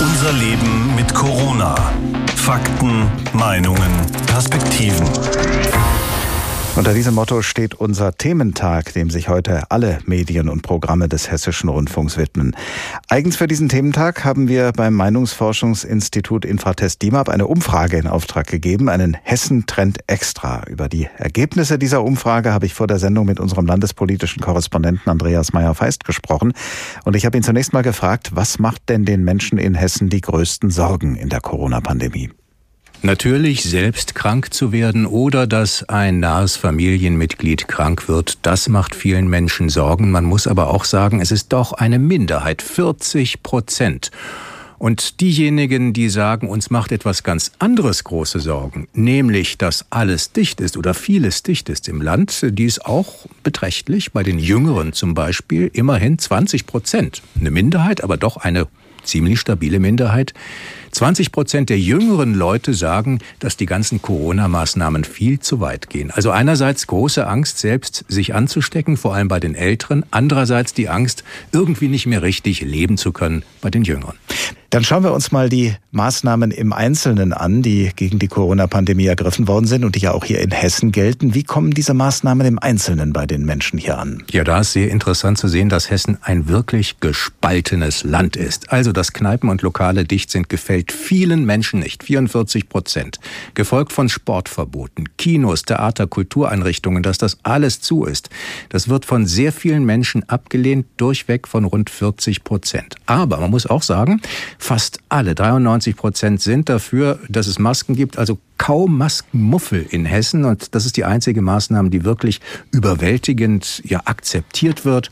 Unser Leben mit Corona. Fakten, Meinungen, Perspektiven. Unter diesem Motto steht unser Thementag, dem sich heute alle Medien und Programme des Hessischen Rundfunks widmen. Eigens für diesen Thementag haben wir beim Meinungsforschungsinstitut Infratest DIMAP eine Umfrage in Auftrag gegeben, einen Hessen-Trend Extra. Über die Ergebnisse dieser Umfrage habe ich vor der Sendung mit unserem landespolitischen Korrespondenten Andreas Meyer-Feist gesprochen. Und ich habe ihn zunächst mal gefragt, was macht denn den Menschen in Hessen die größten Sorgen in der Corona-Pandemie? Natürlich selbst krank zu werden oder dass ein nahes Familienmitglied krank wird, das macht vielen Menschen Sorgen. Man muss aber auch sagen, es ist doch eine Minderheit, 40 Prozent. Und diejenigen, die sagen, uns macht etwas ganz anderes große Sorgen, nämlich, dass alles dicht ist oder vieles dicht ist im Land, die ist auch beträchtlich. Bei den Jüngeren zum Beispiel immerhin 20 Prozent. Eine Minderheit, aber doch eine ziemlich stabile Minderheit. 20 Prozent der jüngeren Leute sagen, dass die ganzen Corona-Maßnahmen viel zu weit gehen. Also einerseits große Angst, selbst sich anzustecken, vor allem bei den Älteren. Andererseits die Angst, irgendwie nicht mehr richtig leben zu können bei den Jüngeren. Dann schauen wir uns mal die Maßnahmen im Einzelnen an, die gegen die Corona-Pandemie ergriffen worden sind und die ja auch hier in Hessen gelten. Wie kommen diese Maßnahmen im Einzelnen bei den Menschen hier an? Ja, da ist sehr interessant zu sehen, dass Hessen ein wirklich gespaltenes Land ist. Also, dass Kneipen und Lokale dicht sind, gefällt vielen Menschen nicht. 44 Prozent. Gefolgt von Sportverboten, Kinos, Theater, Kultureinrichtungen, dass das alles zu ist. Das wird von sehr vielen Menschen abgelehnt, durchweg von rund 40 Prozent. Aber man muss auch sagen, Fast alle, 93 Prozent, sind dafür, dass es Masken gibt. Also kaum Maskenmuffel in Hessen. Und das ist die einzige Maßnahme, die wirklich überwältigend ja, akzeptiert wird.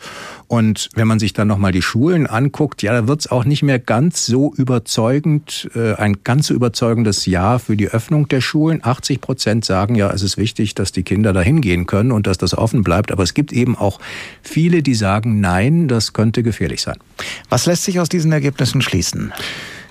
Und wenn man sich dann nochmal die Schulen anguckt, ja, da wird es auch nicht mehr ganz so überzeugend, äh, ein ganz so überzeugendes Ja für die Öffnung der Schulen. 80 Prozent sagen ja, es ist wichtig, dass die Kinder da hingehen können und dass das offen bleibt. Aber es gibt eben auch viele, die sagen, nein, das könnte gefährlich sein. Was lässt sich aus diesen Ergebnissen schließen?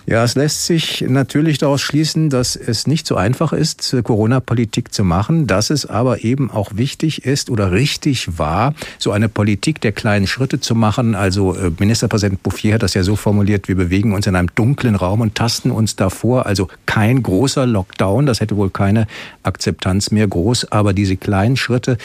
Ja, es lässt sich natürlich daraus schließen, dass es nicht so einfach ist, Corona-Politik zu machen, dass es aber eben auch wichtig ist oder richtig war, so eine Politik der kleinen Schritte zu machen. Also äh, Ministerpräsident Bouffier hat das ja so formuliert, wir bewegen uns in einem dunklen Raum und tasten uns davor. Also kein großer Lockdown, das hätte wohl keine Akzeptanz mehr groß, aber diese kleinen Schritte,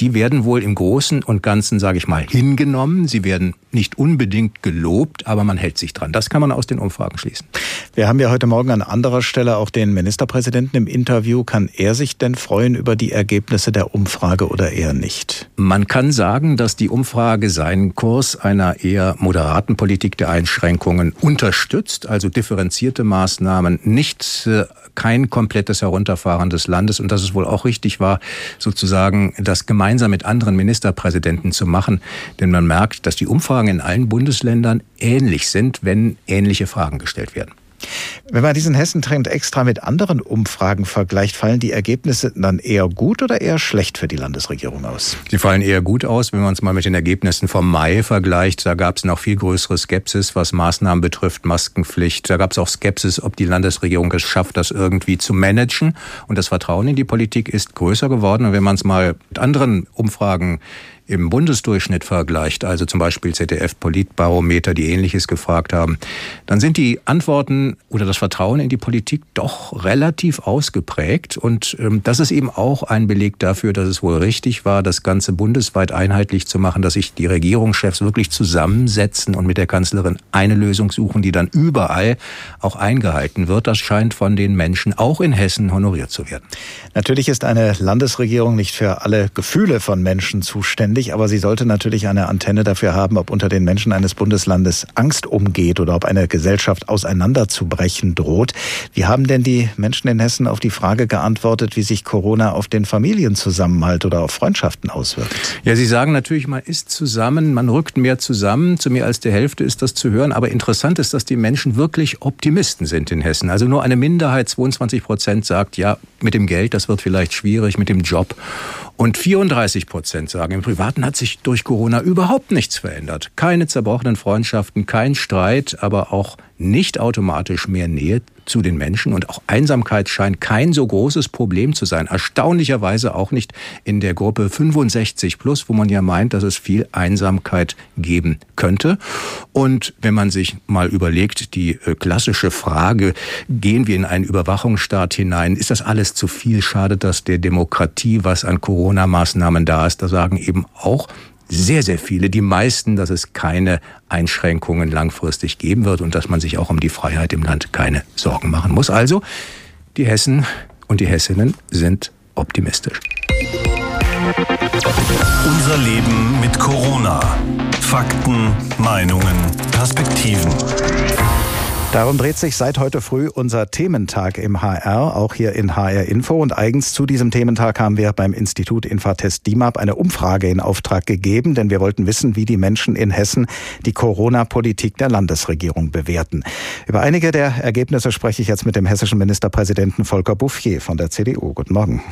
die werden wohl im Großen und Ganzen, sage ich mal, hingenommen. Sie werden nicht unbedingt gelobt, aber man hält sich dran. Das kann man aus den Umfragen schließen. Wir haben ja heute Morgen an anderer Stelle auch den Ministerpräsidenten im Interview. Kann er sich denn freuen über die Ergebnisse der Umfrage oder eher nicht? Man kann sagen, dass die Umfrage seinen Kurs einer eher moderaten Politik der Einschränkungen unterstützt, also differenzierte Maßnahmen, nicht äh, kein komplettes Herunterfahren des Landes und dass es wohl auch richtig war, sozusagen das gemeinsam mit anderen Ministerpräsidenten zu machen. Denn man merkt, dass die Umfragen in allen Bundesländern ähnlich sind, wenn ähnliche Fragen gestellt werden. Wenn man diesen Hessentrend extra mit anderen Umfragen vergleicht, fallen die Ergebnisse dann eher gut oder eher schlecht für die Landesregierung aus? Sie fallen eher gut aus, wenn man uns mal mit den Ergebnissen vom Mai vergleicht. Da gab es noch viel größere Skepsis, was Maßnahmen betrifft, Maskenpflicht. Da gab es auch Skepsis, ob die Landesregierung es schafft, das irgendwie zu managen. Und das Vertrauen in die Politik ist größer geworden. Und wenn man es mal mit anderen Umfragen im Bundesdurchschnitt vergleicht, also zum Beispiel ZDF Politbarometer, die ähnliches gefragt haben, dann sind die Antworten oder das Vertrauen in die Politik doch relativ ausgeprägt. Und ähm, das ist eben auch ein Beleg dafür, dass es wohl richtig war, das Ganze bundesweit einheitlich zu machen, dass sich die Regierungschefs wirklich zusammensetzen und mit der Kanzlerin eine Lösung suchen, die dann überall auch eingehalten wird. Das scheint von den Menschen auch in Hessen honoriert zu werden. Natürlich ist eine Landesregierung nicht für alle Gefühle von Menschen zuständig notwendig, aber sie sollte natürlich eine Antenne dafür haben, ob unter den Menschen eines Bundeslandes Angst umgeht oder ob eine Gesellschaft auseinanderzubrechen droht. Wie haben denn die Menschen in Hessen auf die Frage geantwortet, wie sich Corona auf den Familienzusammenhalt oder auf Freundschaften auswirkt? Ja, Sie sagen natürlich, man ist zusammen, man rückt mehr zusammen. Zu mehr als der Hälfte ist das zu hören. Aber interessant ist, dass die Menschen wirklich Optimisten sind in Hessen. Also nur eine Minderheit, 22 Prozent, sagt, ja, mit dem Geld, das wird vielleicht schwierig, mit dem Job. Und 34 Prozent sagen, im Privaten hat sich durch Corona überhaupt nichts verändert. Keine zerbrochenen Freundschaften, kein Streit, aber auch nicht automatisch mehr Nähe zu den Menschen und auch Einsamkeit scheint kein so großes Problem zu sein. Erstaunlicherweise auch nicht in der Gruppe 65 plus, wo man ja meint, dass es viel Einsamkeit geben könnte. Und wenn man sich mal überlegt, die äh, klassische Frage, gehen wir in einen Überwachungsstaat hinein, ist das alles zu viel? Schadet das der Demokratie, was an Corona-Maßnahmen da ist? Da sagen eben auch sehr, sehr viele, die meisten, dass es keine Einschränkungen langfristig geben wird und dass man sich auch um die Freiheit im Land keine Sorgen machen muss. Also, die Hessen und die Hessinnen sind optimistisch. Unser Leben mit Corona. Fakten, Meinungen, Perspektiven. Darum dreht sich seit heute früh unser Thementag im HR, auch hier in HR Info. Und eigens zu diesem Thementag haben wir beim Institut Infatest DIMAP eine Umfrage in Auftrag gegeben, denn wir wollten wissen, wie die Menschen in Hessen die Corona-Politik der Landesregierung bewerten. Über einige der Ergebnisse spreche ich jetzt mit dem hessischen Ministerpräsidenten Volker Bouffier von der CDU. Guten Morgen.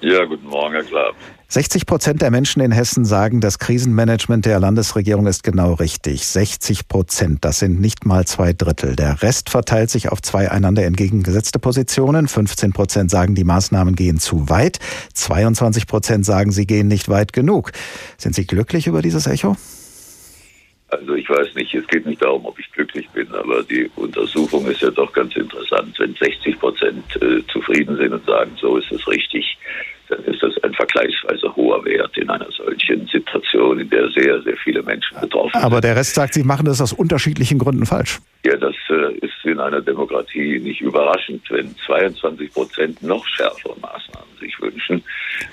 Ja, guten Morgen, Herr Klapp. 60 Prozent der Menschen in Hessen sagen, das Krisenmanagement der Landesregierung ist genau richtig. 60 Prozent, das sind nicht mal zwei Drittel. Der Rest verteilt sich auf zwei einander entgegengesetzte Positionen. 15 Prozent sagen, die Maßnahmen gehen zu weit. 22 Prozent sagen, sie gehen nicht weit genug. Sind Sie glücklich über dieses Echo? Also ich weiß nicht, es geht nicht darum, ob ich glücklich bin, aber die Untersuchung ist ja doch ganz interessant. Wenn 60 Prozent äh, zufrieden sind und sagen, so ist es richtig, dann ist das ein vergleichsweise hoher Wert in einer solchen Situation, in der sehr, sehr viele Menschen betroffen sind. Aber der Rest sagt, Sie machen das aus unterschiedlichen Gründen falsch. Ja, das äh, ist in einer Demokratie nicht überraschend. Wenn 22 Prozent noch schärfere Maßnahmen sich wünschen,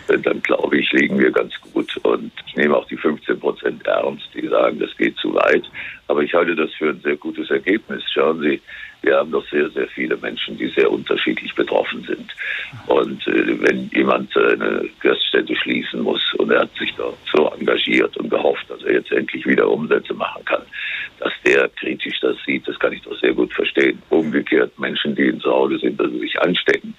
äh, dann glaube ich, liegen wir ganz gut. Und ich nehme auch die 15 Prozent ernst, die sagen, das geht zu weit. Aber ich halte das für ein sehr gutes Ergebnis. Schauen Sie, wir haben doch sehr, sehr viele Menschen, die sehr unterschiedlich betroffen sind. Und äh, wenn jemand eine Gaststätte schließen muss und er hat sich dort so engagiert und gehofft, dass er jetzt endlich wieder Umsätze machen kann, der kritisch das sieht, das kann ich doch sehr gut verstehen. Umgekehrt Menschen, die zu Hause sind, dass sie sich anstecken,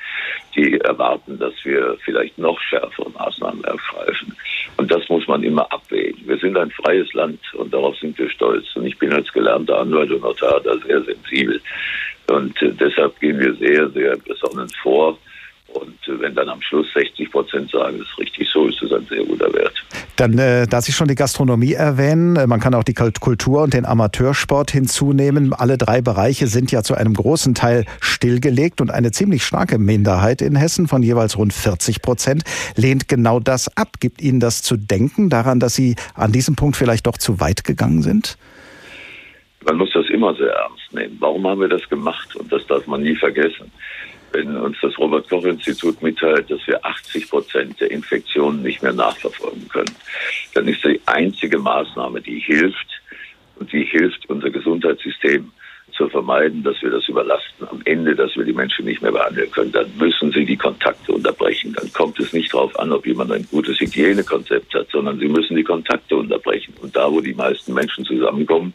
die erwarten, dass wir vielleicht noch schärfere Maßnahmen ergreifen. Und das muss man immer abwägen. Wir sind ein freies Land und darauf sind wir stolz. Und ich bin als gelernter Anwalt und Notar da sehr sensibel. Und äh, deshalb gehen wir sehr, sehr besonnen vor. Und äh, wenn dann am Schluss 60 Prozent sagen, das ist richtig so, ist das ein sehr guter Wert. Dann, äh, da Sie schon die Gastronomie erwähnen, äh, man kann auch die Kultur und den Amateursport hinzunehmen. Alle drei Bereiche sind ja zu einem großen Teil stillgelegt und eine ziemlich starke Minderheit in Hessen von jeweils rund 40 Prozent lehnt genau das ab. Gibt Ihnen das zu denken daran, dass Sie an diesem Punkt vielleicht doch zu weit gegangen sind? Man muss das immer sehr ernst nehmen. Warum haben wir das gemacht? Und das darf man nie vergessen wenn uns das Robert-Koch-Institut mitteilt, dass wir 80 Prozent der Infektionen nicht mehr nachverfolgen können, dann ist die einzige Maßnahme, die hilft, und die hilft, unser Gesundheitssystem zu vermeiden, dass wir das überlasten am Ende, dass wir die Menschen nicht mehr behandeln können, dann müssen sie die Kontakte unterbrechen. Dann kommt es nicht darauf an, ob jemand ein gutes Hygienekonzept hat, sondern sie müssen die Kontakte unterbrechen. Und da, wo die meisten Menschen zusammenkommen,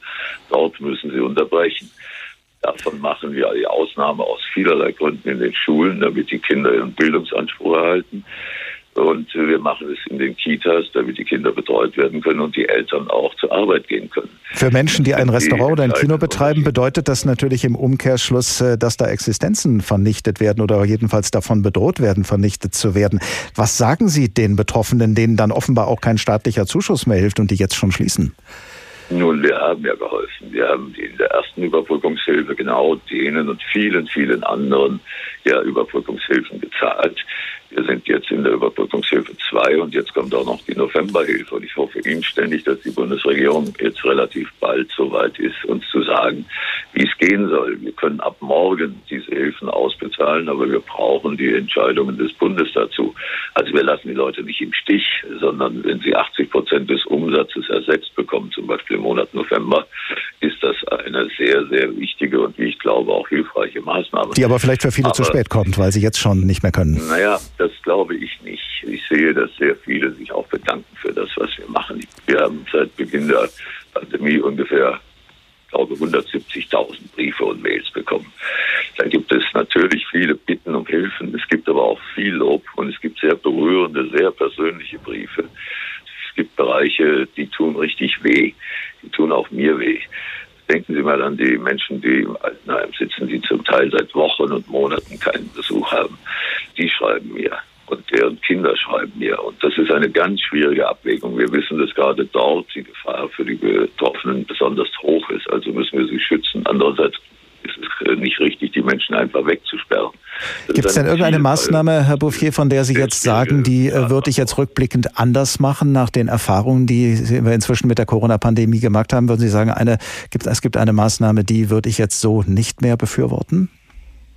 dort müssen sie unterbrechen. Davon machen wir die Ausnahme aus vielerlei Gründen in den Schulen, damit die Kinder ihren Bildungsanspruch erhalten. Und wir machen es in den Kitas, damit die Kinder betreut werden können und die Eltern auch zur Arbeit gehen können. Für Menschen, die ein Restaurant oder ein Kino betreiben, bedeutet das natürlich im Umkehrschluss, äh, dass da Existenzen vernichtet werden oder jedenfalls davon bedroht werden, vernichtet zu werden. Was sagen Sie den Betroffenen, denen dann offenbar auch kein staatlicher Zuschuss mehr hilft und die jetzt schon schließen? Nun, wir haben ja geholfen. Wir haben in der ersten Überbrückungshilfe genau denen und vielen, vielen anderen ja Überbrückungshilfen gezahlt. Wir sind jetzt in der Überbrückungshilfe 2 und jetzt kommt auch noch die Novemberhilfe. Und ich hoffe inständig, dass die Bundesregierung jetzt relativ bald so weit ist, uns zu sagen, wie es gehen soll. Wir können ab morgen diese Hilfen ausbezahlen, aber wir brauchen die Entscheidungen des Bundes dazu. Also wir lassen die Leute nicht im Stich, sondern wenn sie 80 Prozent des Umsatzes ersetzt bekommen, zum Beispiel im Monat November, ist das eine sehr, sehr wichtige und wie ich glaube auch hilfreiche Maßnahme. Die aber vielleicht für viele aber, zu spät kommt, weil sie jetzt schon nicht mehr können. Naja, das glaube ich nicht. Ich sehe, dass sehr viele sich auch bedanken für das, was wir machen. Wir haben seit Beginn der Pandemie ungefähr, glaube 170.000 Briefe und Mails bekommen. Da gibt es natürlich viele Bitten um Hilfen. Es gibt aber auch viel Lob und es gibt sehr berührende, sehr persönliche Briefe. Es gibt Bereiche, die tun richtig weh. Die tun auch mir weh. Denken Sie mal an die Menschen, die im Altenheim sitzen, die zum Teil seit Wochen und Monaten keinen Besuch haben. Die schreiben mir und deren Kinder schreiben mir. Und das ist eine ganz schwierige Abwägung. Wir wissen, dass gerade dort die Gefahr für die Betroffenen besonders hoch ist. Also müssen wir sie schützen. Andererseits ist es nicht richtig, die Menschen einfach wegzusperren. Gibt es denn irgendeine Maßnahme, Herr Bouffier, von der Sie jetzt sagen, die äh, würde ich jetzt rückblickend anders machen nach den Erfahrungen, die wir inzwischen mit der Corona-Pandemie gemacht haben? Würden Sie sagen, eine, gibt, es gibt eine Maßnahme, die würde ich jetzt so nicht mehr befürworten?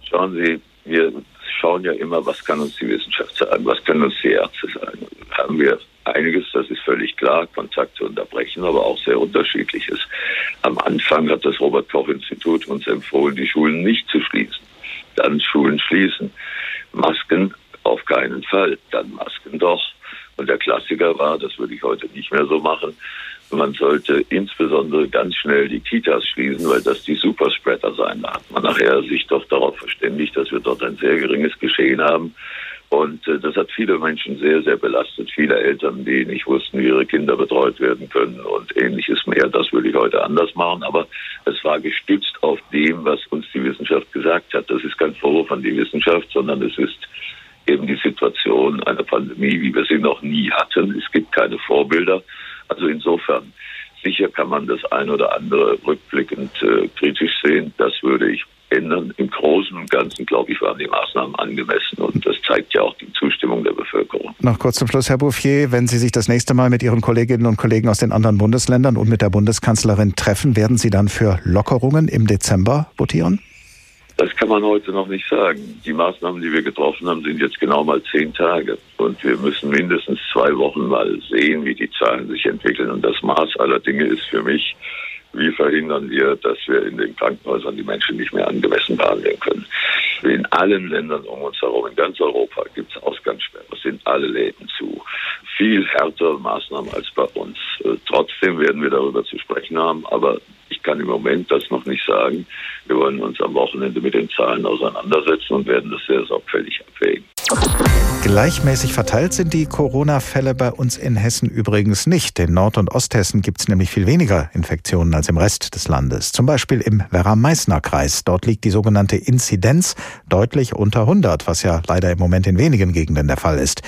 Schauen Sie, wir schauen ja immer, was kann uns die Wissenschaft sagen, was können uns die Ärzte sagen. Haben wir einiges, das ist völlig klar, Kontakte unterbrechen, aber auch sehr unterschiedliches. Am Anfang hat das Robert Koch Institut uns empfohlen, die Schulen nicht zu schließen. Dann Schulen schließen. Masken auf keinen Fall, dann Masken doch. Und der Klassiker war, das würde ich heute nicht mehr so machen, man sollte insbesondere ganz schnell die Kitas schließen, weil das die Superspreader sein. Da hat man nachher sich doch darauf verständigt, dass wir dort ein sehr geringes Geschehen haben. Und äh, das hat viele Menschen sehr, sehr belastet. Viele Eltern, die nicht wussten, wie ihre Kinder betreut werden können und ähnliches mehr. Das würde ich heute anders machen. Aber es war gestützt auf dem, was uns die Wissenschaft gesagt hat. Das ist kein Vorwurf an die Wissenschaft, sondern es ist eben die Situation einer Pandemie, wie wir sie noch nie hatten. Es gibt keine Vorbilder. Also insofern, sicher kann man das ein oder andere rückblickend äh, kritisch sehen. Das würde ich ändern. Im Großen und Ganzen, glaube ich, waren die Maßnahmen angemessen und das zeigt ja auch die Zustimmung der Bevölkerung. Noch kurz zum Schluss, Herr Bouffier, wenn Sie sich das nächste Mal mit Ihren Kolleginnen und Kollegen aus den anderen Bundesländern und mit der Bundeskanzlerin treffen, werden Sie dann für Lockerungen im Dezember votieren? Das kann man heute noch nicht sagen. Die Maßnahmen, die wir getroffen haben, sind jetzt genau mal zehn Tage. Und wir müssen mindestens zwei Wochen mal sehen, wie die Zahlen sich entwickeln. Und das Maß aller Dinge ist für mich, wie verhindern wir, dass wir in den Krankenhäusern die Menschen nicht mehr angemessen behandeln können. In allen Ländern um uns herum, in ganz Europa, gibt es Ausgangssperren. Es sind alle Läden zu. Viel härtere Maßnahmen als bei uns. Äh, trotzdem werden wir darüber zu sprechen haben. Aber ich kann im Moment das noch nicht sagen. Wir wollen uns am Wochenende mit den Zahlen auseinandersetzen und werden das sehr sorgfältig abwägen. Gleichmäßig verteilt sind die Corona-Fälle bei uns in Hessen übrigens nicht. In Nord- und Osthessen gibt es nämlich viel weniger Infektionen als im Rest des Landes. Zum Beispiel im Werra-Meißner-Kreis. Dort liegt die sogenannte Inzidenz deutlich unter 100, was ja leider im Moment in wenigen Gegenden der Fall ist.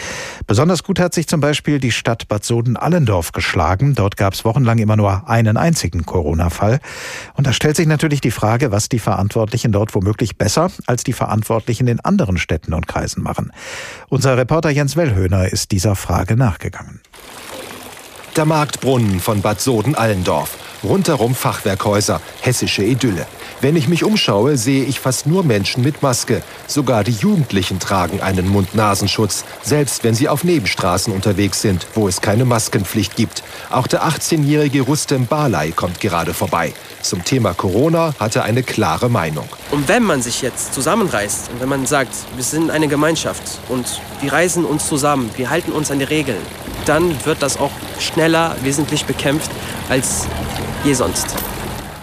Besonders gut hat sich zum Beispiel die Stadt Bad Soden-Allendorf geschlagen. Dort gab es wochenlang immer nur einen einzigen Corona-Fall. Und da stellt sich natürlich die Frage, was die Verantwortlichen dort womöglich besser als die Verantwortlichen in anderen Städten und Kreisen machen. Unser Reporter Jens Wellhöhner ist dieser Frage nachgegangen. Der Marktbrunnen von Bad Soden-Allendorf. Rundherum Fachwerkhäuser, hessische Idylle. Wenn ich mich umschaue, sehe ich fast nur Menschen mit Maske. Sogar die Jugendlichen tragen einen Mund-Nasenschutz, selbst wenn sie auf Nebenstraßen unterwegs sind, wo es keine Maskenpflicht gibt. Auch der 18-jährige Rustem Balai kommt gerade vorbei. Zum Thema Corona hat er eine klare Meinung. Und wenn man sich jetzt zusammenreißt und wenn man sagt, wir sind eine Gemeinschaft und wir reisen uns zusammen, wir halten uns an die Regeln, dann wird das auch schneller wesentlich bekämpft als je sonst.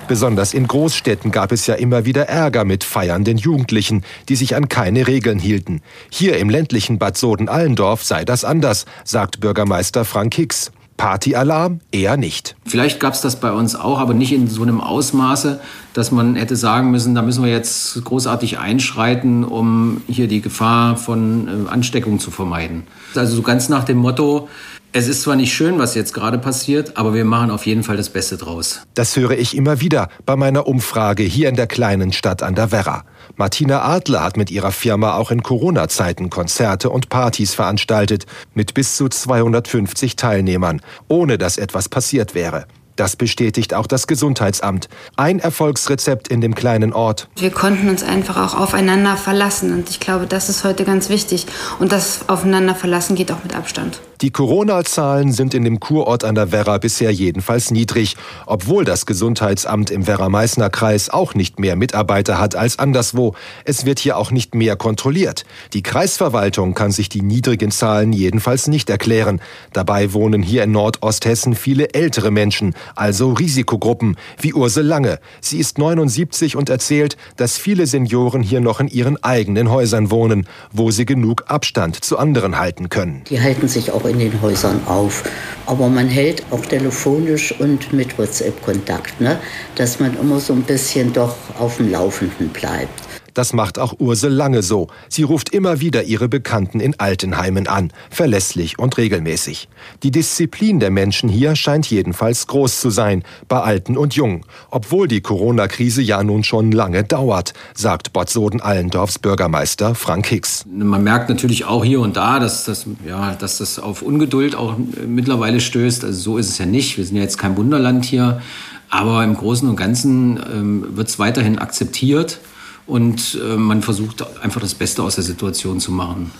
Besonders in Großstädten gab es ja immer wieder Ärger mit feiernden Jugendlichen, die sich an keine Regeln hielten. Hier im ländlichen Bad Soden-Allendorf sei das anders, sagt Bürgermeister Frank Hicks. Partyalarm eher nicht. Vielleicht gab es das bei uns auch, aber nicht in so einem Ausmaße, dass man hätte sagen müssen, da müssen wir jetzt großartig einschreiten, um hier die Gefahr von äh, Ansteckung zu vermeiden. Also so ganz nach dem Motto, es ist zwar nicht schön, was jetzt gerade passiert, aber wir machen auf jeden Fall das Beste draus. Das höre ich immer wieder bei meiner Umfrage hier in der kleinen Stadt an der Werra. Martina Adler hat mit ihrer Firma auch in Corona-Zeiten Konzerte und Partys veranstaltet, mit bis zu 250 Teilnehmern, ohne dass etwas passiert wäre. Das bestätigt auch das Gesundheitsamt. Ein Erfolgsrezept in dem kleinen Ort. Wir konnten uns einfach auch aufeinander verlassen und ich glaube, das ist heute ganz wichtig. Und das Aufeinander verlassen geht auch mit Abstand. Die Corona-Zahlen sind in dem Kurort an der Werra bisher jedenfalls niedrig, obwohl das Gesundheitsamt im Werra-Meißner-Kreis auch nicht mehr Mitarbeiter hat als anderswo. Es wird hier auch nicht mehr kontrolliert. Die Kreisverwaltung kann sich die niedrigen Zahlen jedenfalls nicht erklären. Dabei wohnen hier in Nordosthessen viele ältere Menschen, also Risikogruppen, wie Ursel Lange. Sie ist 79 und erzählt, dass viele Senioren hier noch in ihren eigenen Häusern wohnen, wo sie genug Abstand zu anderen halten können. Die halten sich auch auch in den Häusern auf. Aber man hält auch telefonisch und mit WhatsApp Kontakt, ne? dass man immer so ein bisschen doch auf dem Laufenden bleibt. Das macht auch Ursel Lange so. Sie ruft immer wieder ihre Bekannten in Altenheimen an, verlässlich und regelmäßig. Die Disziplin der Menschen hier scheint jedenfalls groß zu sein, bei Alten und Jungen, obwohl die Corona-Krise ja nun schon lange dauert, sagt Bad Soden-Allendorfs Bürgermeister Frank Hicks. Man merkt natürlich auch hier und da, dass das, ja, dass das auf Ungeduld auch mittlerweile stößt. Also so ist es ja nicht. Wir sind ja jetzt kein Wunderland hier. Aber im Großen und Ganzen ähm, wird es weiterhin akzeptiert und äh, man versucht einfach das Beste aus der Situation zu machen.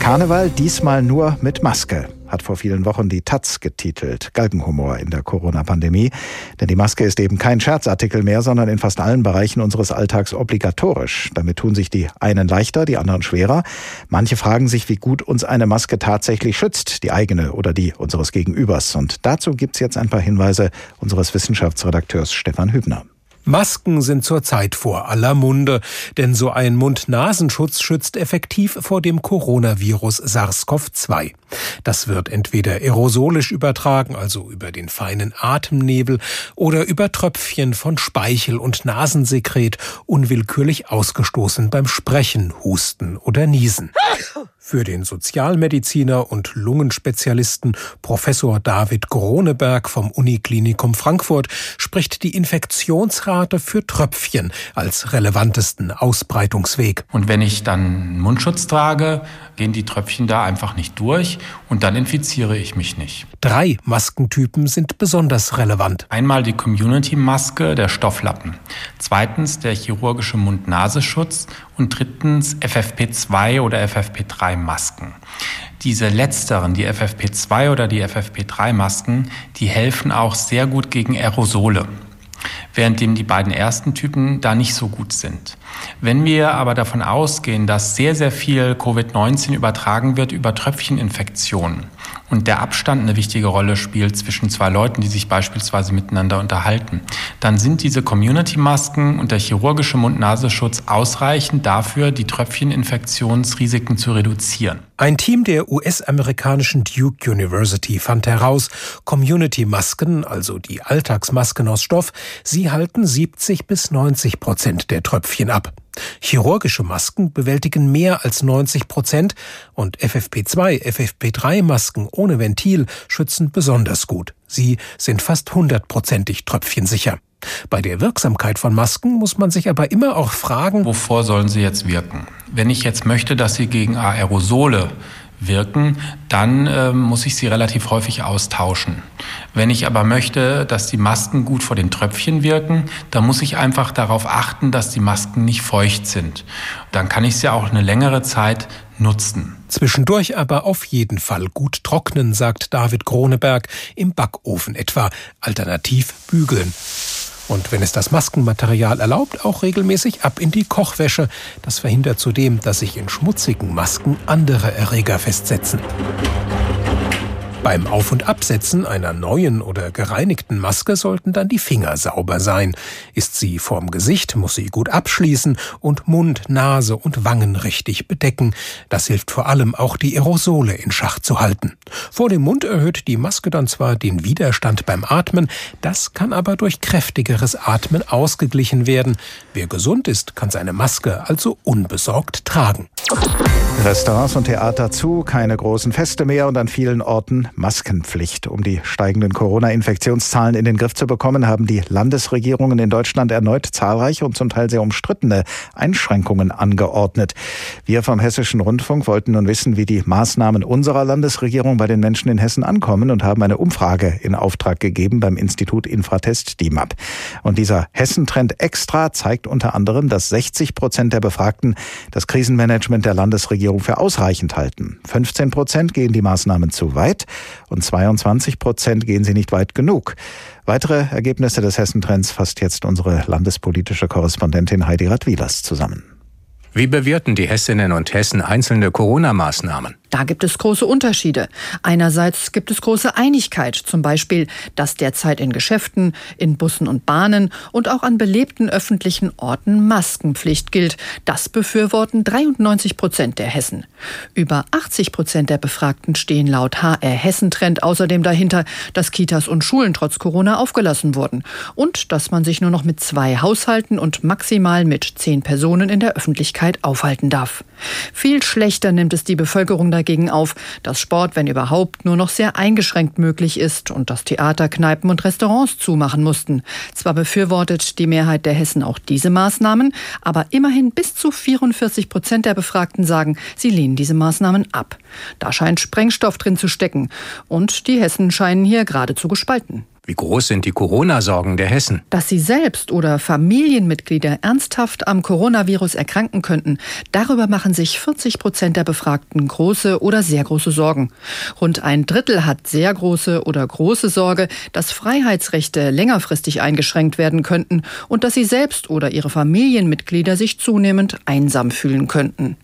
Karneval diesmal nur mit Maske, hat vor vielen Wochen die Taz getitelt. Galgenhumor in der Corona-Pandemie. Denn die Maske ist eben kein Scherzartikel mehr, sondern in fast allen Bereichen unseres Alltags obligatorisch. Damit tun sich die einen leichter, die anderen schwerer. Manche fragen sich, wie gut uns eine Maske tatsächlich schützt, die eigene oder die unseres Gegenübers. Und dazu gibt's jetzt ein paar Hinweise unseres Wissenschaftsredakteurs Stefan Hübner. Masken sind zurzeit vor aller Munde, denn so ein Mund-Nasenschutz schützt effektiv vor dem Coronavirus SARS-CoV-2. Das wird entweder aerosolisch übertragen, also über den feinen Atemnebel, oder über Tröpfchen von Speichel und Nasensekret unwillkürlich ausgestoßen beim Sprechen, Husten oder Niesen. Für den Sozialmediziner und Lungenspezialisten Professor David Groneberg vom Uniklinikum Frankfurt spricht die Infektionsrate für Tröpfchen als relevantesten Ausbreitungsweg. Und wenn ich dann Mundschutz trage, gehen die Tröpfchen da einfach nicht durch und dann infiziere ich mich nicht. Drei Maskentypen sind besonders relevant. Einmal die Community-Maske, der Stofflappen. Zweitens der chirurgische Mund-Nasenschutz und drittens FFP2 oder FFP3-Masken. Diese letzteren, die FFP2 oder die FFP3-Masken, die helfen auch sehr gut gegen Aerosole währenddem die beiden ersten Typen da nicht so gut sind. Wenn wir aber davon ausgehen, dass sehr, sehr viel Covid-19 übertragen wird über Tröpfcheninfektionen und der Abstand eine wichtige Rolle spielt zwischen zwei Leuten, die sich beispielsweise miteinander unterhalten, dann sind diese Community-Masken und der chirurgische Mund-Nasenschutz ausreichend dafür, die Tröpfcheninfektionsrisiken zu reduzieren. Ein Team der US-amerikanischen Duke University fand heraus, Community-Masken, also die Alltagsmasken aus Stoff, sie halten 70 bis 90 Prozent der Tröpfchen ab. Chirurgische Masken bewältigen mehr als 90 Prozent und FFP2, FFP3 -Masken ohne Ventil schützen besonders gut. Sie sind fast hundertprozentig tröpfchensicher. Bei der Wirksamkeit von Masken muss man sich aber immer auch fragen, wovor sollen sie jetzt wirken? Wenn ich jetzt möchte, dass sie gegen Aerosole wirken, dann äh, muss ich sie relativ häufig austauschen. Wenn ich aber möchte, dass die Masken gut vor den Tröpfchen wirken, dann muss ich einfach darauf achten, dass die Masken nicht feucht sind. Dann kann ich sie auch eine längere Zeit nutzen. Zwischendurch aber auf jeden Fall gut trocknen, sagt David Kroneberg, im Backofen etwa, alternativ bügeln. Und wenn es das Maskenmaterial erlaubt, auch regelmäßig ab in die Kochwäsche. Das verhindert zudem, dass sich in schmutzigen Masken andere Erreger festsetzen. Beim Auf- und Absetzen einer neuen oder gereinigten Maske sollten dann die Finger sauber sein. Ist sie vorm Gesicht, muss sie gut abschließen und Mund, Nase und Wangen richtig bedecken. Das hilft vor allem auch die Aerosole in Schach zu halten. Vor dem Mund erhöht die Maske dann zwar den Widerstand beim Atmen, das kann aber durch kräftigeres Atmen ausgeglichen werden. Wer gesund ist, kann seine Maske also unbesorgt tragen. Restaurants und Theater zu, keine großen Feste mehr und an vielen Orten Maskenpflicht. Um die steigenden Corona-Infektionszahlen in den Griff zu bekommen, haben die Landesregierungen in Deutschland erneut zahlreiche und zum Teil sehr umstrittene Einschränkungen angeordnet. Wir vom Hessischen Rundfunk wollten nun wissen, wie die Maßnahmen unserer Landesregierung bei den Menschen in Hessen ankommen und haben eine Umfrage in Auftrag gegeben beim Institut Infratest DIMAP. Und dieser Hessentrend extra zeigt unter anderem, dass 60 Prozent der Befragten das Krisenmanagement der Landesregierung Regierung für ausreichend halten. 15 Prozent gehen die Maßnahmen zu weit und 22 Prozent gehen sie nicht weit genug. Weitere Ergebnisse des Hessentrends fasst jetzt unsere landespolitische Korrespondentin Heidi Radwilas zusammen. Wie bewerten die Hessinnen und Hessen einzelne Corona-Maßnahmen? Da gibt es große Unterschiede. Einerseits gibt es große Einigkeit, zum Beispiel, dass derzeit in Geschäften, in Bussen und Bahnen und auch an belebten öffentlichen Orten Maskenpflicht gilt. Das befürworten 93 Prozent der Hessen. Über 80 Prozent der Befragten stehen laut HR Hessen Trend außerdem dahinter, dass Kitas und Schulen trotz Corona aufgelassen wurden und dass man sich nur noch mit zwei Haushalten und maximal mit zehn Personen in der Öffentlichkeit aufhalten darf. Viel schlechter nimmt es die Bevölkerung dagegen auf, dass Sport, wenn überhaupt, nur noch sehr eingeschränkt möglich ist und dass Theater, Kneipen und Restaurants zumachen mussten. Zwar befürwortet die Mehrheit der Hessen auch diese Maßnahmen, aber immerhin bis zu 44 Prozent der Befragten sagen, sie lehnen diese Maßnahmen ab. Da scheint Sprengstoff drin zu stecken. Und die Hessen scheinen hier geradezu gespalten. Wie groß sind die Corona-Sorgen der Hessen? Dass sie selbst oder Familienmitglieder ernsthaft am Coronavirus erkranken könnten, darüber machen sich 40 Prozent der Befragten große oder sehr große Sorgen. Rund ein Drittel hat sehr große oder große Sorge, dass Freiheitsrechte längerfristig eingeschränkt werden könnten und dass sie selbst oder ihre Familienmitglieder sich zunehmend einsam fühlen könnten.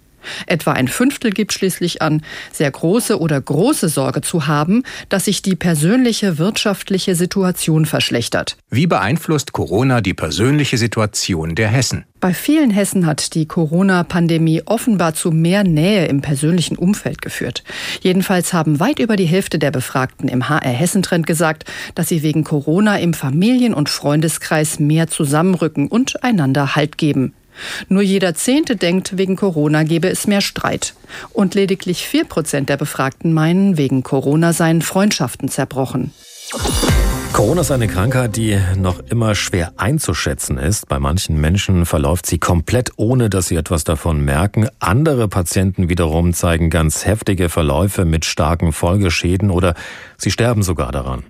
Etwa ein Fünftel gibt schließlich an, sehr große oder große Sorge zu haben, dass sich die persönliche wirtschaftliche Situation verschlechtert. Wie beeinflusst Corona die persönliche Situation der Hessen? Bei vielen Hessen hat die Corona-Pandemie offenbar zu mehr Nähe im persönlichen Umfeld geführt. Jedenfalls haben weit über die Hälfte der Befragten im HR Hessentrend gesagt, dass sie wegen Corona im Familien- und Freundeskreis mehr zusammenrücken und einander Halt geben. Nur jeder Zehnte denkt, wegen Corona gebe es mehr Streit. Und lediglich vier Prozent der Befragten meinen, wegen Corona seien Freundschaften zerbrochen. Corona ist eine Krankheit, die noch immer schwer einzuschätzen ist. Bei manchen Menschen verläuft sie komplett ohne, dass sie etwas davon merken. Andere Patienten wiederum zeigen ganz heftige Verläufe mit starken Folgeschäden oder sie sterben sogar daran.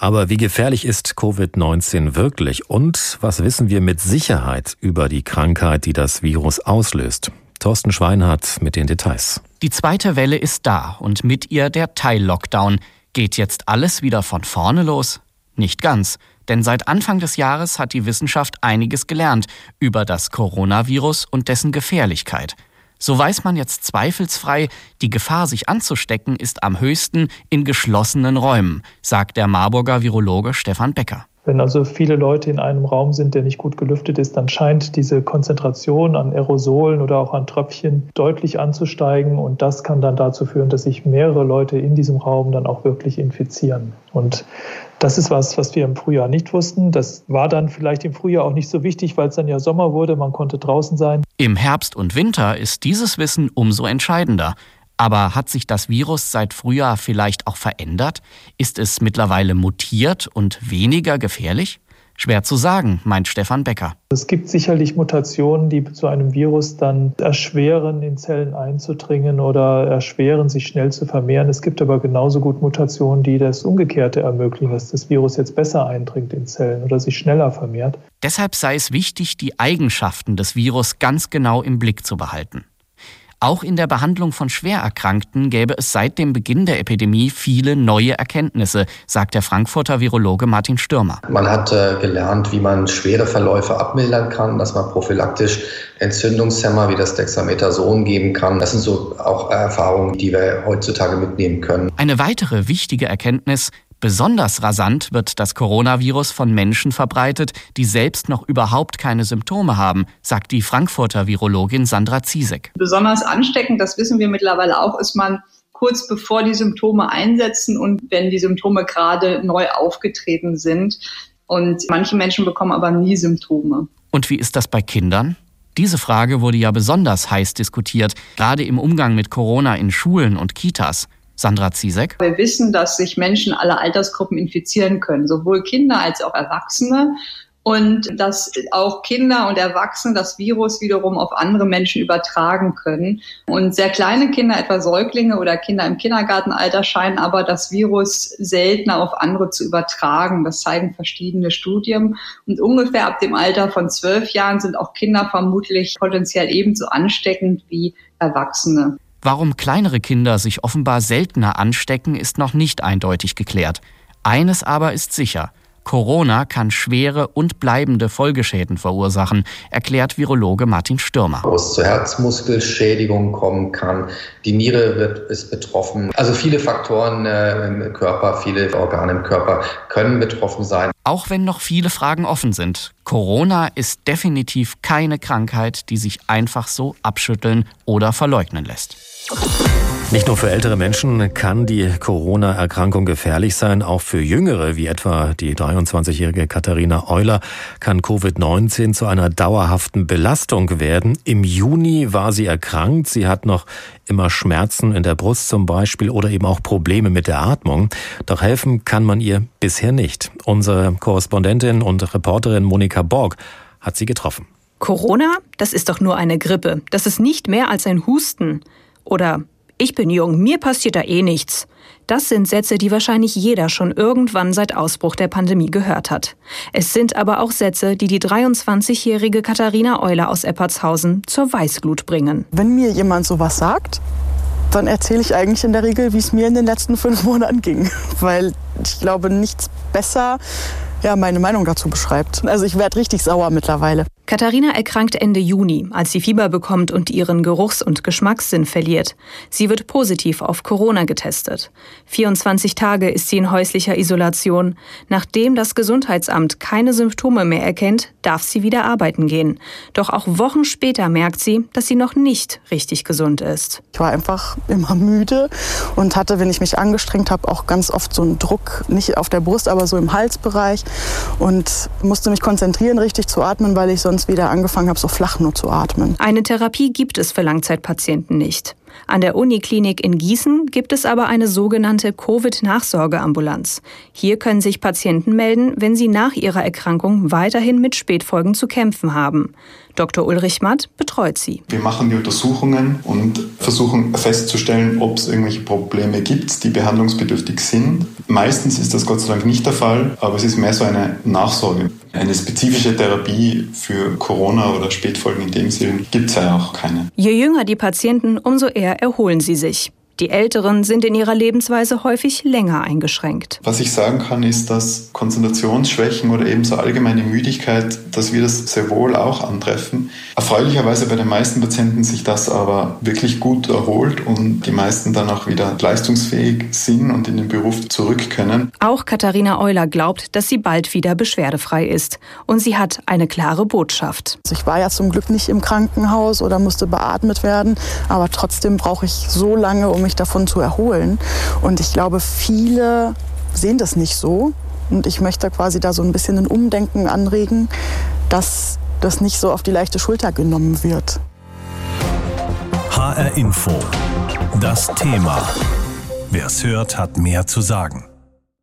Aber wie gefährlich ist Covid-19 wirklich und was wissen wir mit Sicherheit über die Krankheit, die das Virus auslöst? Thorsten Schweinhardt mit den Details. Die zweite Welle ist da und mit ihr der Teil-Lockdown. Geht jetzt alles wieder von vorne los? Nicht ganz, denn seit Anfang des Jahres hat die Wissenschaft einiges gelernt über das Coronavirus und dessen Gefährlichkeit. So weiß man jetzt zweifelsfrei, die Gefahr, sich anzustecken, ist am höchsten in geschlossenen Räumen, sagt der Marburger Virologe Stefan Becker. Wenn also viele Leute in einem Raum sind, der nicht gut gelüftet ist, dann scheint diese Konzentration an Aerosolen oder auch an Tröpfchen deutlich anzusteigen. Und das kann dann dazu führen, dass sich mehrere Leute in diesem Raum dann auch wirklich infizieren. Und das ist was, was wir im Frühjahr nicht wussten. Das war dann vielleicht im Frühjahr auch nicht so wichtig, weil es dann ja Sommer wurde, man konnte draußen sein. Im Herbst und Winter ist dieses Wissen umso entscheidender. Aber hat sich das Virus seit Frühjahr vielleicht auch verändert? Ist es mittlerweile mutiert und weniger gefährlich? Schwer zu sagen, meint Stefan Becker. Es gibt sicherlich Mutationen, die zu einem Virus dann erschweren, in Zellen einzudringen oder erschweren, sich schnell zu vermehren. Es gibt aber genauso gut Mutationen, die das Umgekehrte ermöglichen, dass das Virus jetzt besser eindringt in Zellen oder sich schneller vermehrt. Deshalb sei es wichtig, die Eigenschaften des Virus ganz genau im Blick zu behalten. Auch in der Behandlung von Schwererkrankten gäbe es seit dem Beginn der Epidemie viele neue Erkenntnisse, sagt der Frankfurter Virologe Martin Stürmer. Man hat äh, gelernt, wie man schwere Verläufe abmildern kann, dass man prophylaktisch Entzündungshemmer wie das Dexamethason geben kann. Das sind so auch Erfahrungen, die wir heutzutage mitnehmen können. Eine weitere wichtige Erkenntnis, Besonders rasant wird das Coronavirus von Menschen verbreitet, die selbst noch überhaupt keine Symptome haben, sagt die Frankfurter Virologin Sandra Ziesek. Besonders ansteckend, das wissen wir mittlerweile auch, ist man kurz bevor die Symptome einsetzen und wenn die Symptome gerade neu aufgetreten sind. Und manche Menschen bekommen aber nie Symptome. Und wie ist das bei Kindern? Diese Frage wurde ja besonders heiß diskutiert, gerade im Umgang mit Corona in Schulen und Kitas. Sandra Ziesek. Wir wissen, dass sich Menschen aller Altersgruppen infizieren können, sowohl Kinder als auch Erwachsene. Und dass auch Kinder und Erwachsene das Virus wiederum auf andere Menschen übertragen können. Und sehr kleine Kinder, etwa Säuglinge oder Kinder im Kindergartenalter, scheinen aber das Virus seltener auf andere zu übertragen. Das zeigen verschiedene Studien. Und ungefähr ab dem Alter von zwölf Jahren sind auch Kinder vermutlich potenziell ebenso ansteckend wie Erwachsene. Warum kleinere Kinder sich offenbar seltener anstecken, ist noch nicht eindeutig geklärt. Eines aber ist sicher. Corona kann schwere und bleibende Folgeschäden verursachen, erklärt Virologe Martin Stürmer. Wo es zu Herzmuskelschädigungen kommen kann, die Niere wird, ist betroffen. Also viele Faktoren äh, im Körper, viele Organe im Körper können betroffen sein. Auch wenn noch viele Fragen offen sind, Corona ist definitiv keine Krankheit, die sich einfach so abschütteln oder verleugnen lässt. Nicht nur für ältere Menschen kann die Corona-Erkrankung gefährlich sein, auch für Jüngere, wie etwa die 23-jährige Katharina Euler, kann Covid-19 zu einer dauerhaften Belastung werden. Im Juni war sie erkrankt. Sie hat noch immer Schmerzen in der Brust zum Beispiel oder eben auch Probleme mit der Atmung. Doch helfen kann man ihr bisher nicht. Unsere Korrespondentin und Reporterin Monika Borg hat sie getroffen. Corona? Das ist doch nur eine Grippe. Das ist nicht mehr als ein Husten. Oder ich bin jung, mir passiert da eh nichts. Das sind Sätze, die wahrscheinlich jeder schon irgendwann seit Ausbruch der Pandemie gehört hat. Es sind aber auch Sätze, die die 23-jährige Katharina Euler aus Eppertshausen zur Weißglut bringen. Wenn mir jemand sowas sagt, dann erzähle ich eigentlich in der Regel, wie es mir in den letzten fünf Monaten ging. Weil ich glaube, nichts besser ja, meine Meinung dazu beschreibt. Also ich werde richtig sauer mittlerweile. Katharina erkrankt Ende Juni, als sie Fieber bekommt und ihren Geruchs- und Geschmackssinn verliert. Sie wird positiv auf Corona getestet. 24 Tage ist sie in häuslicher Isolation. Nachdem das Gesundheitsamt keine Symptome mehr erkennt, darf sie wieder arbeiten gehen. Doch auch Wochen später merkt sie, dass sie noch nicht richtig gesund ist. Ich war einfach immer müde und hatte, wenn ich mich angestrengt habe, auch ganz oft so einen Druck, nicht auf der Brust, aber so im Halsbereich und musste mich konzentrieren, richtig zu atmen, weil ich sonst wieder angefangen habe, so flach nur zu atmen. Eine Therapie gibt es für Langzeitpatienten nicht. An der Uniklinik in Gießen gibt es aber eine sogenannte Covid-Nachsorgeambulanz. Hier können sich Patienten melden, wenn sie nach ihrer Erkrankung weiterhin mit Spätfolgen zu kämpfen haben. Dr. Ulrich Matt betreut sie. Wir machen die Untersuchungen und versuchen festzustellen, ob es irgendwelche Probleme gibt, die behandlungsbedürftig sind. Meistens ist das Gott sei Dank nicht der Fall, aber es ist mehr so eine Nachsorge. Eine spezifische Therapie für Corona oder Spätfolgen in dem Sinn gibt es ja auch keine. Je jünger die Patienten, umso eher erholen sie sich. Die Älteren sind in ihrer Lebensweise häufig länger eingeschränkt. Was ich sagen kann, ist, dass Konzentrationsschwächen oder eben so allgemeine Müdigkeit, dass wir das sehr wohl auch antreffen. Erfreulicherweise bei den meisten Patienten sich das aber wirklich gut erholt und die meisten dann auch wieder leistungsfähig sind und in den Beruf zurück können. Auch Katharina Euler glaubt, dass sie bald wieder beschwerdefrei ist. Und sie hat eine klare Botschaft. Ich war ja zum Glück nicht im Krankenhaus oder musste beatmet werden, aber trotzdem brauche ich so lange, um mich davon zu erholen. Und ich glaube, viele sehen das nicht so. Und ich möchte quasi da so ein bisschen ein Umdenken anregen, dass das nicht so auf die leichte Schulter genommen wird. HR Info. Das Thema. Wer es hört, hat mehr zu sagen.